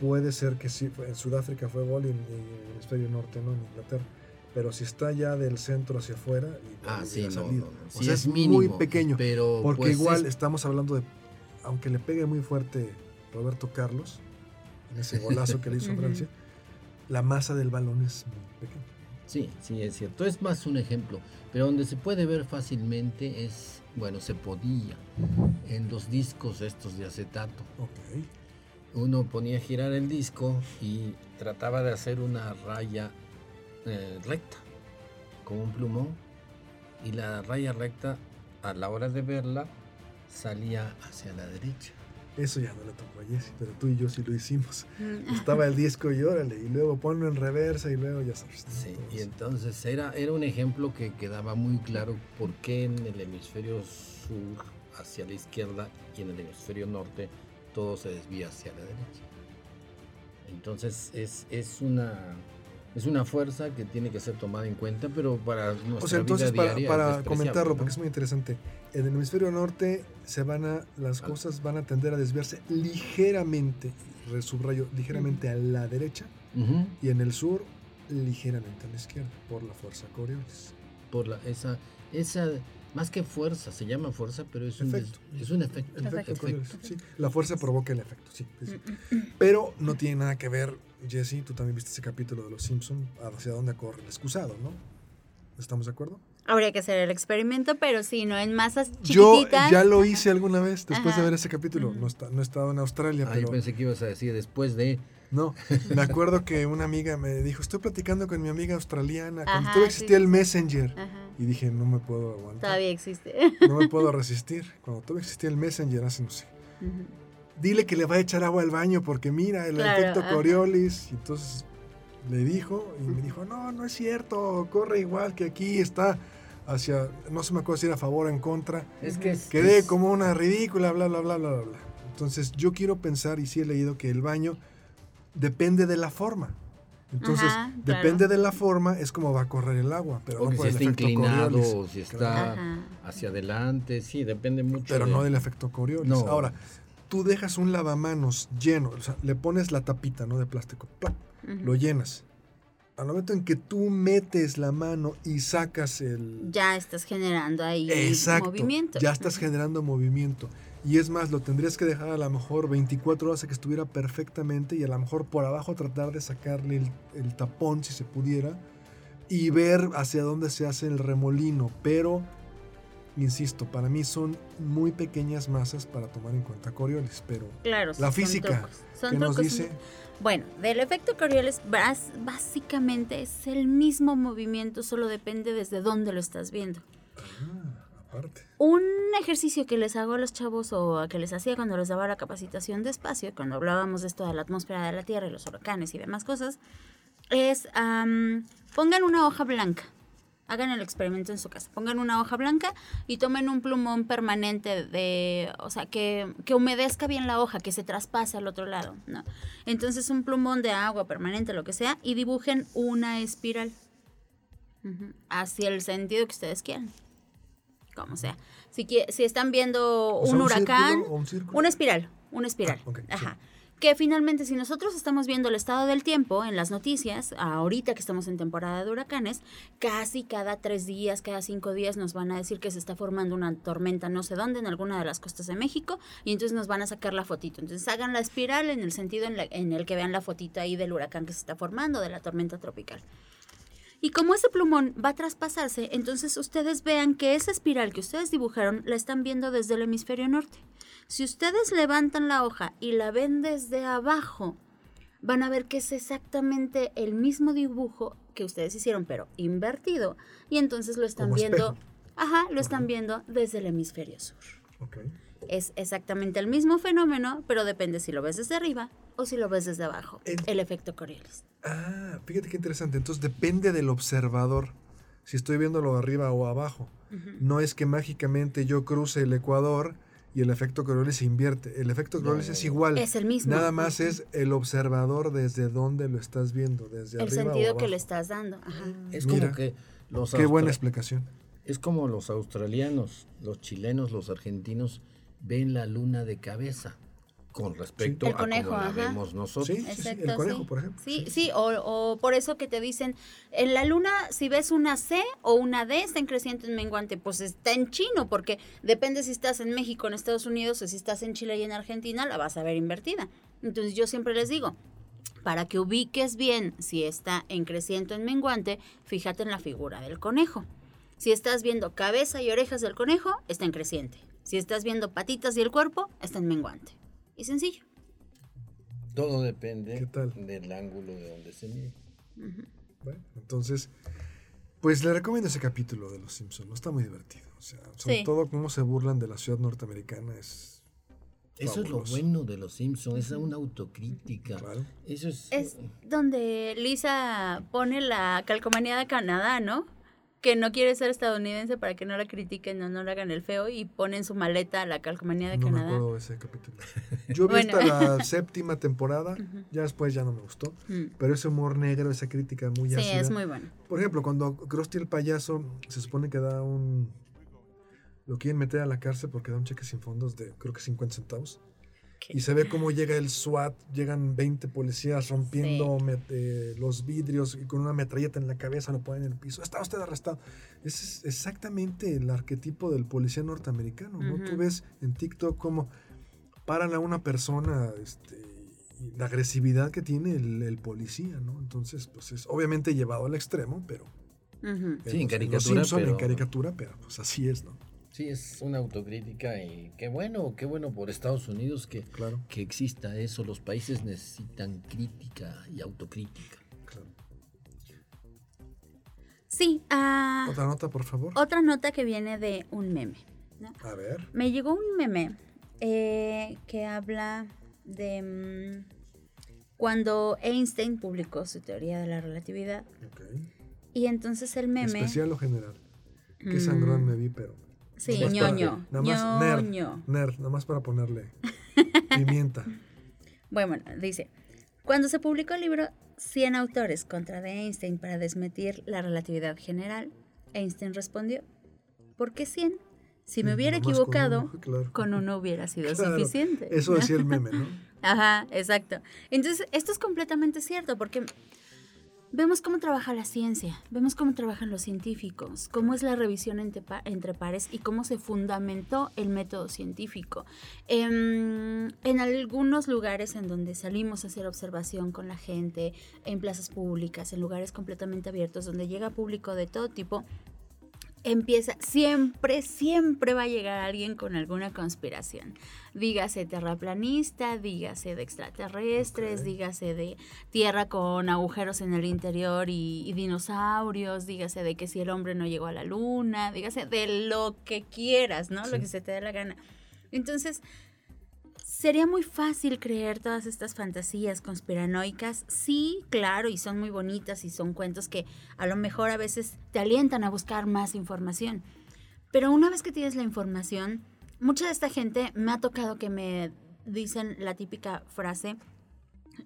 puede ser que sí, en Sudáfrica fue gol y en, el hemisferio norte, ¿no? En Inglaterra. Pero si está ya del centro hacia afuera, y ah, sí, no, o sea, es, muy pequeño. Pero porque pues, igual estamos hablando de, aunque le pegue muy fuerte Roberto Carlos, en ese golazo que le hizo Francia, la masa del balón es muy pequeña. Sí, sí, es cierto. Es más un ejemplo. Pero donde se puede ver fácilmente es, bueno, se podía en los discos estos de acetato. Okay uno ponía a girar el disco y trataba de hacer una raya eh, recta con un plumón y la raya recta a la hora de verla salía hacia la derecha. Eso ya no le tocó a Jesse, pero tú y yo sí lo hicimos. Mm. Estaba el disco y órale, y luego ponlo en reversa y luego ya sabes. Sí, y entonces era, era un ejemplo que quedaba muy claro por qué en el hemisferio sur hacia la izquierda y en el hemisferio norte todo se desvía hacia la derecha. Entonces es, es una es una fuerza que tiene que ser tomada en cuenta, pero para nuestra o sea, entonces para, para comentarlo, porque es muy interesante, en el hemisferio norte se van a las cosas van a tender a desviarse ligeramente, subrayo, ligeramente a la derecha, y en el sur ligeramente a la izquierda por la fuerza Coriolis. Por la esa esa más que fuerza, se llama fuerza, pero es un efecto. Es un efecto. la fuerza provoca el efecto, sí, Pero no tiene nada que ver, Jesse, tú también viste ese capítulo de Los Simpsons, hacia dónde corre el excusado, ¿no? ¿Estamos de acuerdo? Habría que hacer el experimento, pero sí, no en masas chiquititas. Yo ya lo hice alguna vez después de ver ese capítulo. No, está, no he estado en Australia, ah, Yo pensé que ibas a decir después de... No, me acuerdo que una amiga me dijo, estoy platicando con mi amiga australiana, cuando todavía existía el Messenger. Y dije, no me puedo aguantar. Todavía existe. No me puedo resistir. Cuando todavía existía el Messenger, hace no sé. Dile que le va a echar agua al baño porque mira, el efecto Coriolis. Y entonces le dijo y me dijo, no, no es cierto, corre igual que aquí, está hacia, no se me acuerdo si era a favor o en contra. Es que Quedé como una ridícula, bla, bla, bla, bla, bla. Entonces yo quiero pensar, y sí he leído que el baño depende de la forma. Entonces, depende de la forma, es como va a correr el agua. Pero no si está inclinado, si está hacia adelante, sí, depende mucho. Pero no del efecto Coriolis. Ahora, tú dejas un lavamanos lleno, o sea, le pones la tapita, ¿no? De plástico, lo llenas. Al momento en que tú metes la mano y sacas el... Ya estás generando ahí movimiento. Ya estás generando movimiento. Y es más, lo tendrías que dejar a lo mejor 24 horas a que estuviera perfectamente y a lo mejor por abajo tratar de sacarle el, tapón si se pudiera y ver hacia dónde se hace el remolino. Pero, insisto, para mí son muy pequeñas masas para tomar en cuenta Coriolis. Pero claro, la física que nos dice... Bueno, del efecto Coriolis básicamente es el mismo movimiento, solo depende desde dónde lo estás viendo. Ah. Un ejercicio que les hago a los chavos o que les hacía cuando les daba la capacitación de espacio, cuando hablábamos de esto de la atmósfera de la Tierra y los huracanes y demás cosas, es pongan una hoja blanca. Hagan el experimento en su casa. Pongan una hoja blanca y tomen un plumón permanente de, o sea, que, que humedezca bien la hoja, que se traspase al otro lado, ¿no? Entonces un plumón de agua permanente, lo que sea, y dibujen una espiral hacia el sentido que ustedes quieran como sea. Si, si están viendo un, huracán, una espiral, una espiral. Ah, Ajá. Que finalmente, si nosotros estamos viendo el estado del tiempo en las noticias, ahorita que estamos en temporada de huracanes, casi cada tres días, cada cinco días nos van a decir que se está formando una tormenta no sé dónde, en alguna de las costas de México, y entonces nos van a sacar la fotito. Entonces hagan la espiral en el sentido en, en el que vean la fotito ahí del huracán que se está formando, de la tormenta tropical. Y como ese plumón va a traspasarse, entonces ustedes vean que esa espiral que ustedes dibujaron la están viendo desde el hemisferio norte. Si ustedes levantan la hoja y la ven desde abajo, van a ver que es exactamente el mismo dibujo que ustedes hicieron, pero invertido. Y entonces lo están Como viendo, espejo. ajá, lo están viendo desde el hemisferio sur. Es exactamente el mismo fenómeno, pero depende si lo ves desde arriba o si lo ves desde abajo. El efecto Coriolis. Ah, fíjate qué interesante. Entonces depende del observador. Si estoy viéndolo arriba o abajo. No es que mágicamente yo cruce el Ecuador y el efecto Coriolis se invierte. El efecto Coriolis es igual. Es el mismo. Nada más es el observador desde donde lo estás viendo, desde el arriba o sentido que abajo. le estás dando. Ajá. Es Mira, como que los Qué buena explicación. Es como los australianos, los chilenos, los argentinos ven la luna de cabeza con respecto a conejo, como la vemos nosotros. Sí, sí, el conejo, sí. por ejemplo. Sí, sí, o, o por eso que te dicen, en la luna, si ves una C o una D, está en creciente en menguante, pues está en chino, porque depende si estás en México, en Estados Unidos, o si estás en Chile y en Argentina, la vas a ver invertida. Entonces yo siempre les digo, para que ubiques bien si está en creciente o en menguante, fíjate en la figura del conejo. Si estás viendo cabeza y orejas del conejo, está en creciente. Si estás viendo patitas y el cuerpo, está en menguante. Y sencillo. Todo depende ¿Qué tal? del ángulo de donde se mire. Bueno, entonces, pues le recomiendo ese capítulo de Los Simpsons. ¿no? Está muy divertido. O sea, sobre Sí. todo cómo se burlan de la ciudad norteamericana es Eso es lo bueno de los Simpsons, es una autocrítica. claro. Eso es, Es donde Lisa pone la calcomanía de Canadá, ¿no? Que no quiere ser estadounidense para que no la critiquen o no le hagan el feo y pone en su maleta la calcomanía de No me Canadá. acuerdo de ese capítulo. Yo vi Bueno. hasta la séptima temporada, ya después ya no me gustó. Mm. Pero ese humor negro, esa crítica muy Sí, ácida. es muy bueno. Por ejemplo, cuando Krusty el payaso se supone que da un... Lo quieren meter a la cárcel porque da un cheque sin fondos de creo que 50 centavos. Qué Y se ve cómo llega el SWAT, llegan 20 policías rompiendo met- eh, los vidrios y con una metralleta en la cabeza lo ponen en el piso. Está usted arrestado. Ese es exactamente el arquetipo del policía norteamericano. ¿no? Ujú. Tú ves en TikTok cómo paran a una persona este, y la agresividad que tiene el, el policía. ¿no? Entonces, pues es obviamente llevado al extremo, pero... Ujú. Sí, en los- caricatura, Los Simpson en pero- caricatura, pero pues así es, ¿no? Sí, es una autocrítica y qué bueno, qué bueno por Estados Unidos que, Claro, que exista eso. Los países necesitan crítica y autocrítica. claro. Sí, ah, Otra nota, por favor. otra nota que viene de un meme. ¿no? A ver. Me llegó un meme eh, que habla de mm, cuando Einstein publicó su teoría de la relatividad. Ok. Y entonces el meme... ¿Especial o general? Qué Mm, sangrón me vi, pero... Sí, Nada más para- ñoño. Nada más ñoño. Nerd, nada más para ponerle pimienta. Bueno, dice, cuando se publicó el libro 100 autores contra de Einstein para desmentir la relatividad general, Einstein respondió, ¿por qué 100? Si me hubiera más con equivocado, uno, claro. con uno hubiera sido Claro, suficiente. Eso decía el meme, ¿no? Ajá, exacto. Entonces, esto es completamente cierto porque vemos cómo trabaja la ciencia, vemos cómo trabajan los científicos, cómo es la revisión entre, entre pares y cómo se fundamentó el método científico. Em, en algunos lugares en donde salimos a hacer observación con la gente, en plazas públicas, en lugares completamente abiertos, donde llega público de todo tipo, empieza, siempre, siempre va a llegar alguien con alguna conspiración. Dígase terraplanista, dígase de extraterrestres, Ok. dígase de tierra con agujeros en el interior y, y dinosaurios, dígase de que si el hombre no llegó a la luna, dígase de lo que quieras, ¿no? Sí. Lo que se te dé la gana. Entonces, Sería muy fácil creer todas estas fantasías conspiranoicas. Sí, claro, y son muy bonitas y son cuentos que a lo mejor a veces te alientan a buscar más información. Pero una vez que tienes la información, mucha de esta gente me ha tocado que me dicen la típica frase,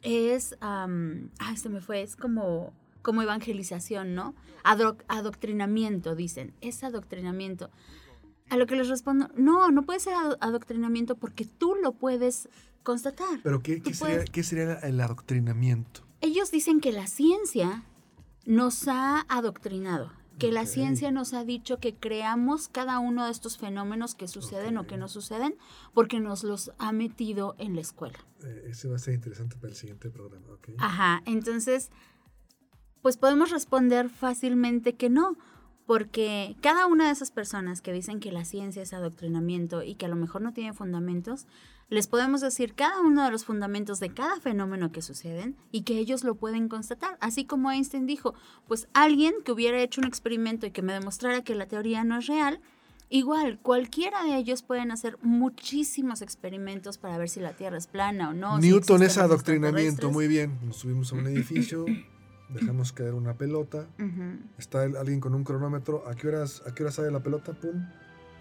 es, am, ay, se me fue, es como, como evangelización, ¿no? Adoctrinamiento, dicen, es adoctrinamiento. A lo que les respondo, no, no puede ser ado- adoctrinamiento porque tú lo puedes constatar. Pero ¿qué, sería, puedes- qué sería el adoctrinamiento? Ellos dicen que la ciencia nos ha adoctrinado, que la ciencia nos ha dicho que creamos cada uno de estos fenómenos que suceden o que no suceden porque nos los ha metido en la escuela. Eh, ese va a ser interesante para el siguiente programa, ¿ok? Ajá, entonces, pues podemos responder fácilmente que no, porque cada una de esas personas que dicen que la ciencia es adoctrinamiento y que a lo mejor no tiene fundamentos, les podemos decir cada uno de los fundamentos de cada fenómeno que suceden y que ellos lo pueden constatar. Así como Einstein dijo, pues alguien que hubiera hecho un experimento y que me demostrara que la teoría no es real, igual cualquiera de ellos pueden hacer muchísimos experimentos para ver si la Tierra es plana o no. Newton es adoctrinamiento, muy bien. Nos subimos a un edificio, dejamos caer una pelota, está alguien con un cronómetro, ¿a qué horas, a qué hora sale la pelota? Pum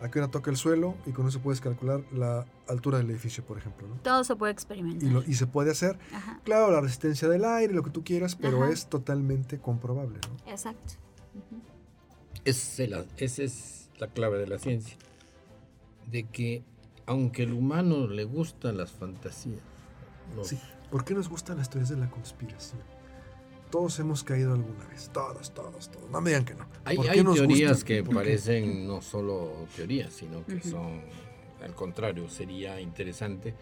a qué hora toca el suelo y con eso puedes calcular la altura del edificio, por ejemplo. Todo se puede experimentar. Y, se puede hacer. Claro, la resistencia del aire, lo que tú quieras, pero es totalmente comprobable. ¿no? Exacto. esa es la clave de la ciencia. De que aunque el humano le gustan las fantasías. Sí, ¿por qué nos gustan las teorías de la conspiración? Todos hemos caído alguna vez. Todos, todos, todos. No me digan que no. Hay, teorías que parecen no solo teorías, sino que son, al contrario, sería interesante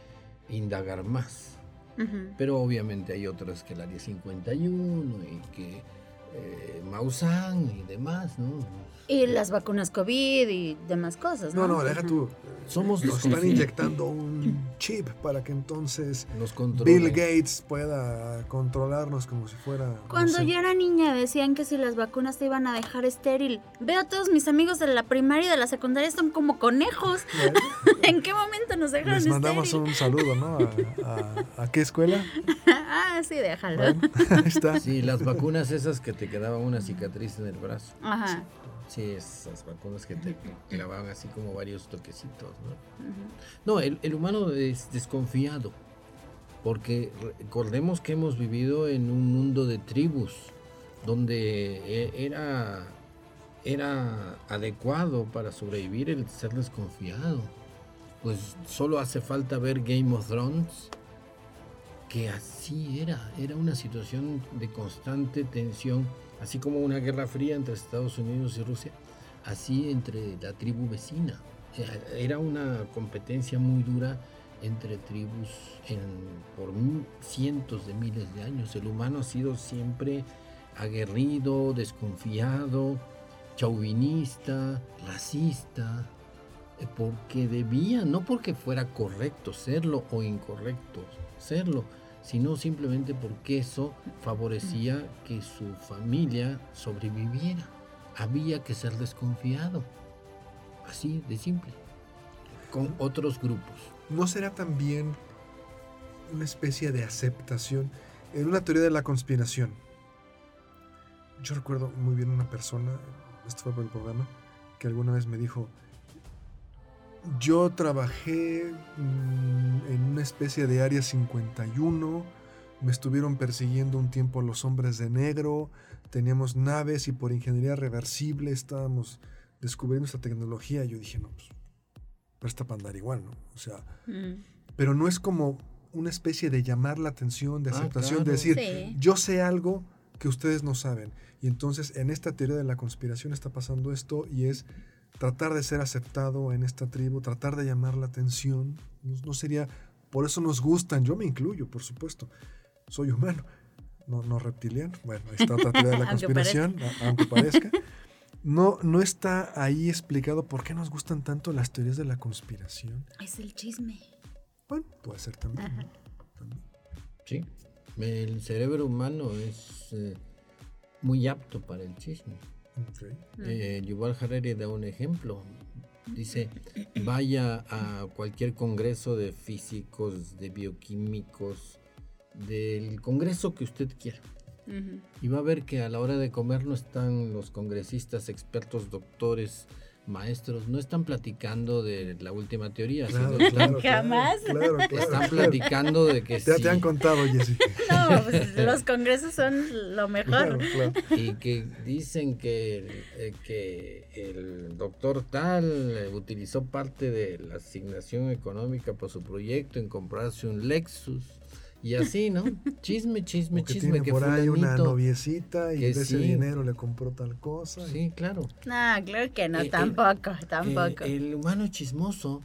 indagar más. Pero obviamente hay otras que el Área 51 y que eh, Maussan y demás, ¿no? Y las vacunas COVID y demás cosas, ¿no? No, no, deja tú. Somos Nos están inyectando un chip para que entonces Bill Gates pueda controlarnos como si fuera. Cuando yo era niña decían que si las vacunas te iban a dejar estéril. Veo a todos mis amigos de la primaria y de la secundaria están como conejos. ¿En qué momento nos dejaron Les mandamos un saludo, ¿no? A, qué escuela? ah, sí, déjalo. ahí está. Sí, las vacunas esas que te quedaba una cicatriz en el brazo. Ajá. Sí, esas vacunas que te clavaban así como varios toquecitos, ¿no? No, el, el, humano es desconfiado, porque recordemos que hemos vivido en un mundo de tribus, donde e, era, era adecuado para sobrevivir el ser desconfiado. Pues solo hace falta ver Game of Thrones, que así era, era una situación de constante tensión así como una guerra fría entre Estados Unidos y Rusia, así entre la tribu vecina. Era una competencia muy dura entre tribus por cientos de miles de años. El humano ha sido siempre aguerrido, desconfiado, chauvinista, racista, eh, porque debía, no porque fuera correcto serlo o incorrecto serlo, sino simplemente porque eso favorecía que su familia sobreviviera. Había que ser desconfiado, así de simple, con otros grupos. ¿No será también una especie de aceptación en una teoría de la conspiración? Yo recuerdo muy bien una persona, esto fue por el programa, que alguna vez me dijo, yo trabajé mm, en una especie de área 51, me estuvieron persiguiendo un tiempo los hombres de negro, teníamos naves y por ingeniería reversible estábamos descubriendo esta tecnología. Yo dije, no, pues presta para andar igual, ¿no? O sea, mm. pero no es como una especie de llamar la atención, de ah, aceptación, de decir, yo sé algo que ustedes no saben. Y entonces en esta teoría de la conspiración está pasando esto y es tratar de ser aceptado en esta tribu, tratar de llamar la atención. No, sería, por eso nos gustan, yo me incluyo, por supuesto. Soy humano, no, no reptiliano. Bueno, ahí está otra teoría de la conspiración, aunque parezca. No, no está ahí explicado por qué nos gustan tanto las teorías de la conspiración. Es el chisme. Bueno, puede ser también. Sí, el cerebro humano es eh, muy apto para el chisme. Eh, Yuval Harari da un ejemplo. Dice, vaya a cualquier congreso de físicos, de bioquímicos, del congreso que usted quiera. Y va a ver que a la hora de comer no están los congresistas, expertos, doctores, maestros no están platicando de la última teoría, están, jamás. están platicando de que ya te han contado, Jessica. No, pues, los congresos son lo mejor. Y que dicen que, eh, que el doctor tal utilizó parte de la asignación económica por su proyecto en comprarse un Lexus y así, ¿no? Chisme, chisme, que chisme. Tiene por ahí una noviecita y de ese dinero le compró tal cosa. Sí, claro. No, claro que no, eh, tampoco, tampoco. El, humano es chismoso,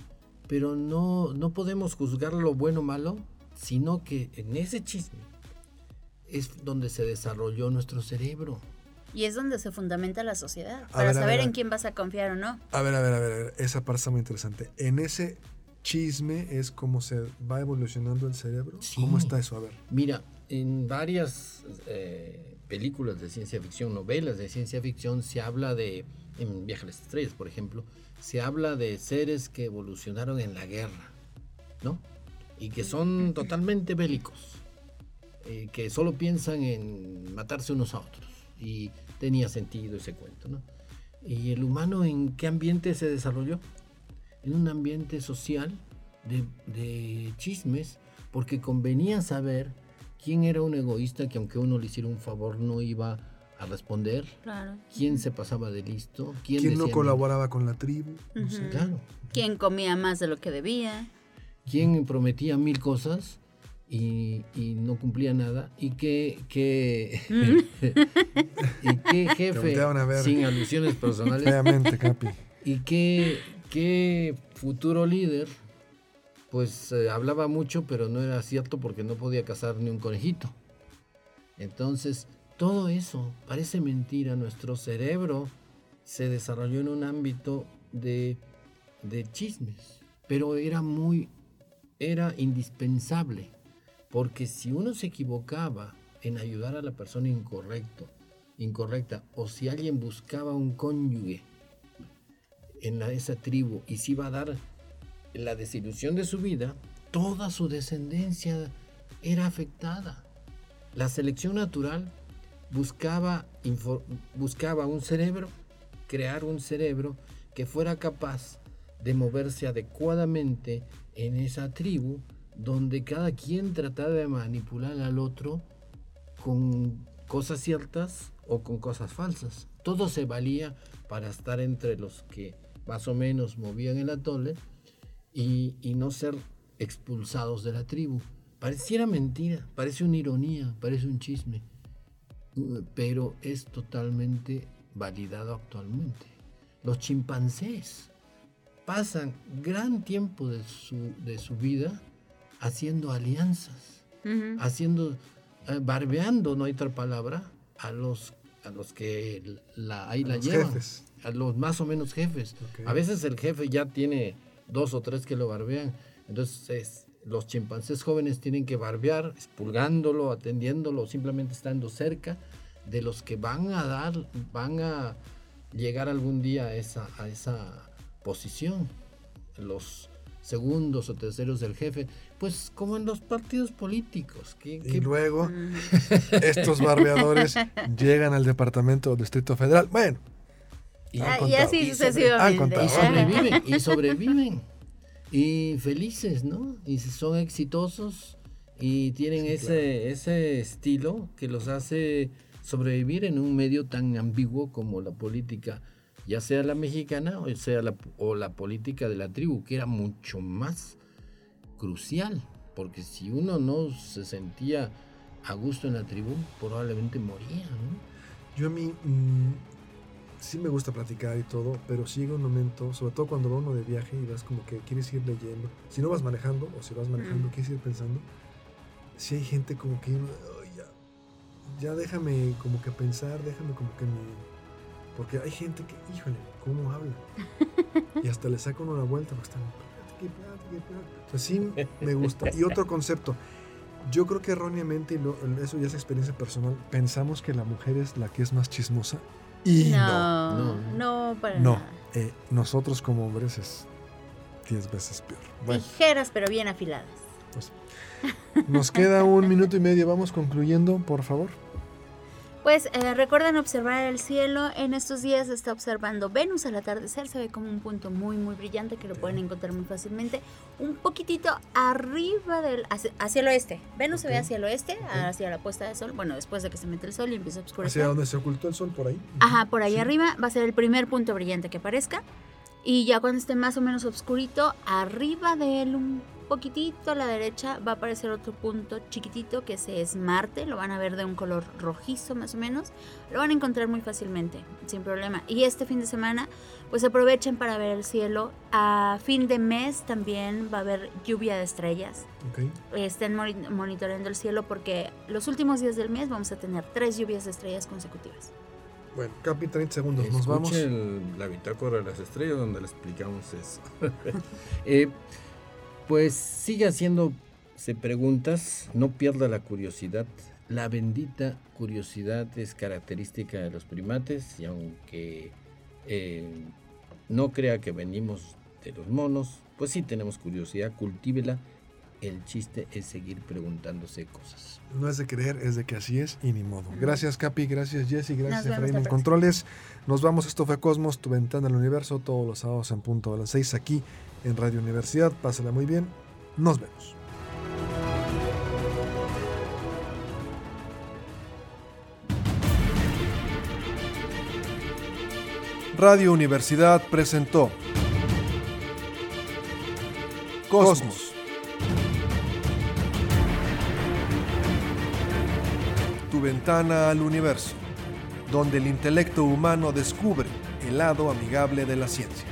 pero no, no podemos juzgar lo bueno o malo, sino que en ese chisme es donde se desarrolló nuestro cerebro. Y es donde se fundamenta la sociedad, A para ver, saber ver, en quién vas a confiar o no. A ver, a ver, a ver, a ver, esa parte está muy interesante. En ese chisme es como se va evolucionando el cerebro. Sí. ¿Cómo está eso? A ver. Mira, en varias eh, películas de ciencia ficción, novelas de ciencia ficción, se habla de, en Viaje a las Estrellas, por ejemplo, se habla de seres que evolucionaron en la guerra, ¿no? Y que son totalmente bélicos, eh, que solo piensan en matarse unos a otros. Y tenía sentido ese cuento, ¿no? ¿Y el humano en qué ambiente se desarrolló? En un ambiente social de, de chismes, porque convenía saber quién era un egoísta que aunque uno le hiciera un favor no iba a responder, Claro. quién se pasaba de listo, quién, ¿Quién no colaboraba con la tribu? No sé. Ujú. Claro, ¿Quién comía más de lo que debía? quién prometía mil cosas y, y no cumplía nada y qué, qué, y qué jefe, sin alusiones personales, Capi. y qué, qué futuro líder, pues eh, hablaba mucho, pero no era cierto porque no podía cazar ni un conejito. Entonces, todo eso parece mentira. Nuestro cerebro se desarrolló en un ámbito de, de chismes, pero era muy, era indispensable, porque si uno se equivocaba en ayudar a la persona incorrecto, incorrecta, o si alguien buscaba un cónyuge en la- esa tribu y se iba a dar la desilusión de su vida, toda su descendencia era afectada. La selección natural buscaba, buscaba un cerebro, crear un cerebro que fuera capaz de moverse adecuadamente en esa tribu donde cada quien trataba de manipular al otro con cosas ciertas o con cosas falsas. Todo se valía para estar entre los que más o menos movían el atole y, y no ser expulsados de la tribu. Pareciera mentira, parece una ironía, parece un chisme, pero es totalmente validado actualmente. Los chimpancés pasan gran tiempo de su, de su vida haciendo alianzas haciendo, eh, barbeando, no hay otra palabra, a los, a los que la, ahí A la los llevan, jefes. a los más o menos jefes. A veces el jefe ya tiene dos o tres que lo barbean, entonces es- los chimpancés jóvenes tienen que barbear, expulgándolo, atendiéndolo, simplemente estando cerca de los que van a dar, van a llegar algún día a esa, a esa posición. Los segundos o terceros del jefe, pues como en los partidos políticos. Y luego estos barbeadores llegan al departamento del Distrito Federal. Bueno, y, Ah, así Y sucesivamente. y sobreviven, y sobreviven. Y felices, ¿no? Y son exitosos y tienen Sí, ese, ese estilo que los hace sobrevivir en un medio tan ambiguo como la política, ya sea la mexicana o sea la, o la política de la tribu, que era mucho más crucial, porque si uno no se sentía a gusto en la tribu, probablemente moría, ¿no? yo a mí mm, sí me gusta platicar y todo, pero sí llega un momento, sobre todo cuando va uno de viaje y vas como que quieres ir leyendo. Si no vas manejando o si vas manejando, Mm. quieres ir pensando. Si hay gente como que uno, "Ay, ya, ya déjame como que pensar, déjame como que me... Porque hay gente que, híjole, ¿cómo habla? Y hasta le saca uno la vuelta porque están plática plática plática. Sí me gusta. Y otro concepto. Yo creo que erróneamente, y lo- eso ya es experiencia personal, pensamos que la mujer es la que es más chismosa. Y no. No, No. no, para No. nada. Eh, nosotros como hombres es 10 veces peor. Bueno, Ligeras pero bien afiladas. pues nos queda un minuto y medio. Vamos concluyendo, por favor. Pues eh, recuerden observar el cielo. En estos días se está observando Venus al atardecer. Se ve como un punto muy, muy brillante que lo pueden encontrar muy fácilmente. Un poquitito arriba del. hacia, hacia el oeste. Venus se ve hacia el oeste, hacia la puesta de sol. Bueno, después de que se mete el sol y empieza a Hacia oscurecer. donde se ocultó el sol, por ahí. Ajá, por ahí Sí. arriba va a ser el primer punto brillante que aparezca. Y ya cuando esté más o menos oscurito, arriba de él un poquitito a la derecha va a aparecer otro punto chiquitito que ese es Marte. Lo van a ver de un color rojizo más o menos. Lo van a encontrar muy fácilmente, sin problema. Y este fin de semana, pues aprovechen para ver el cielo. A fin de mes también va a haber lluvia de estrellas Ok. estén moni- monitoreando el cielo porque los últimos días del mes vamos a tener tres lluvias de estrellas consecutivas. Bueno, Capi, 30 segundos, nos vamos. el- la bitácora de las estrellas donde le explicamos eso. Eh, pues sigue haciéndose preguntas, no pierda la curiosidad. La bendita curiosidad es característica de los primates y aunque eh, no crea que venimos de los monos, pues sí tenemos curiosidad, cultívela. El chiste es seguir preguntándose cosas. No es de creer, es de que así es y ni modo. Gracias, Capi, gracias, Jessy, gracias, Efraín en. Controles. Nos vamos, esto fue Cosmos, tu ventana al universo, todos los sábados en punto a las 6 aquí en Radio Universidad. Pásala muy bien. Nos vemos. Radio Universidad presentó Cosmos. Tu ventana al universo, donde el intelecto humano descubre el lado amigable de la ciencia.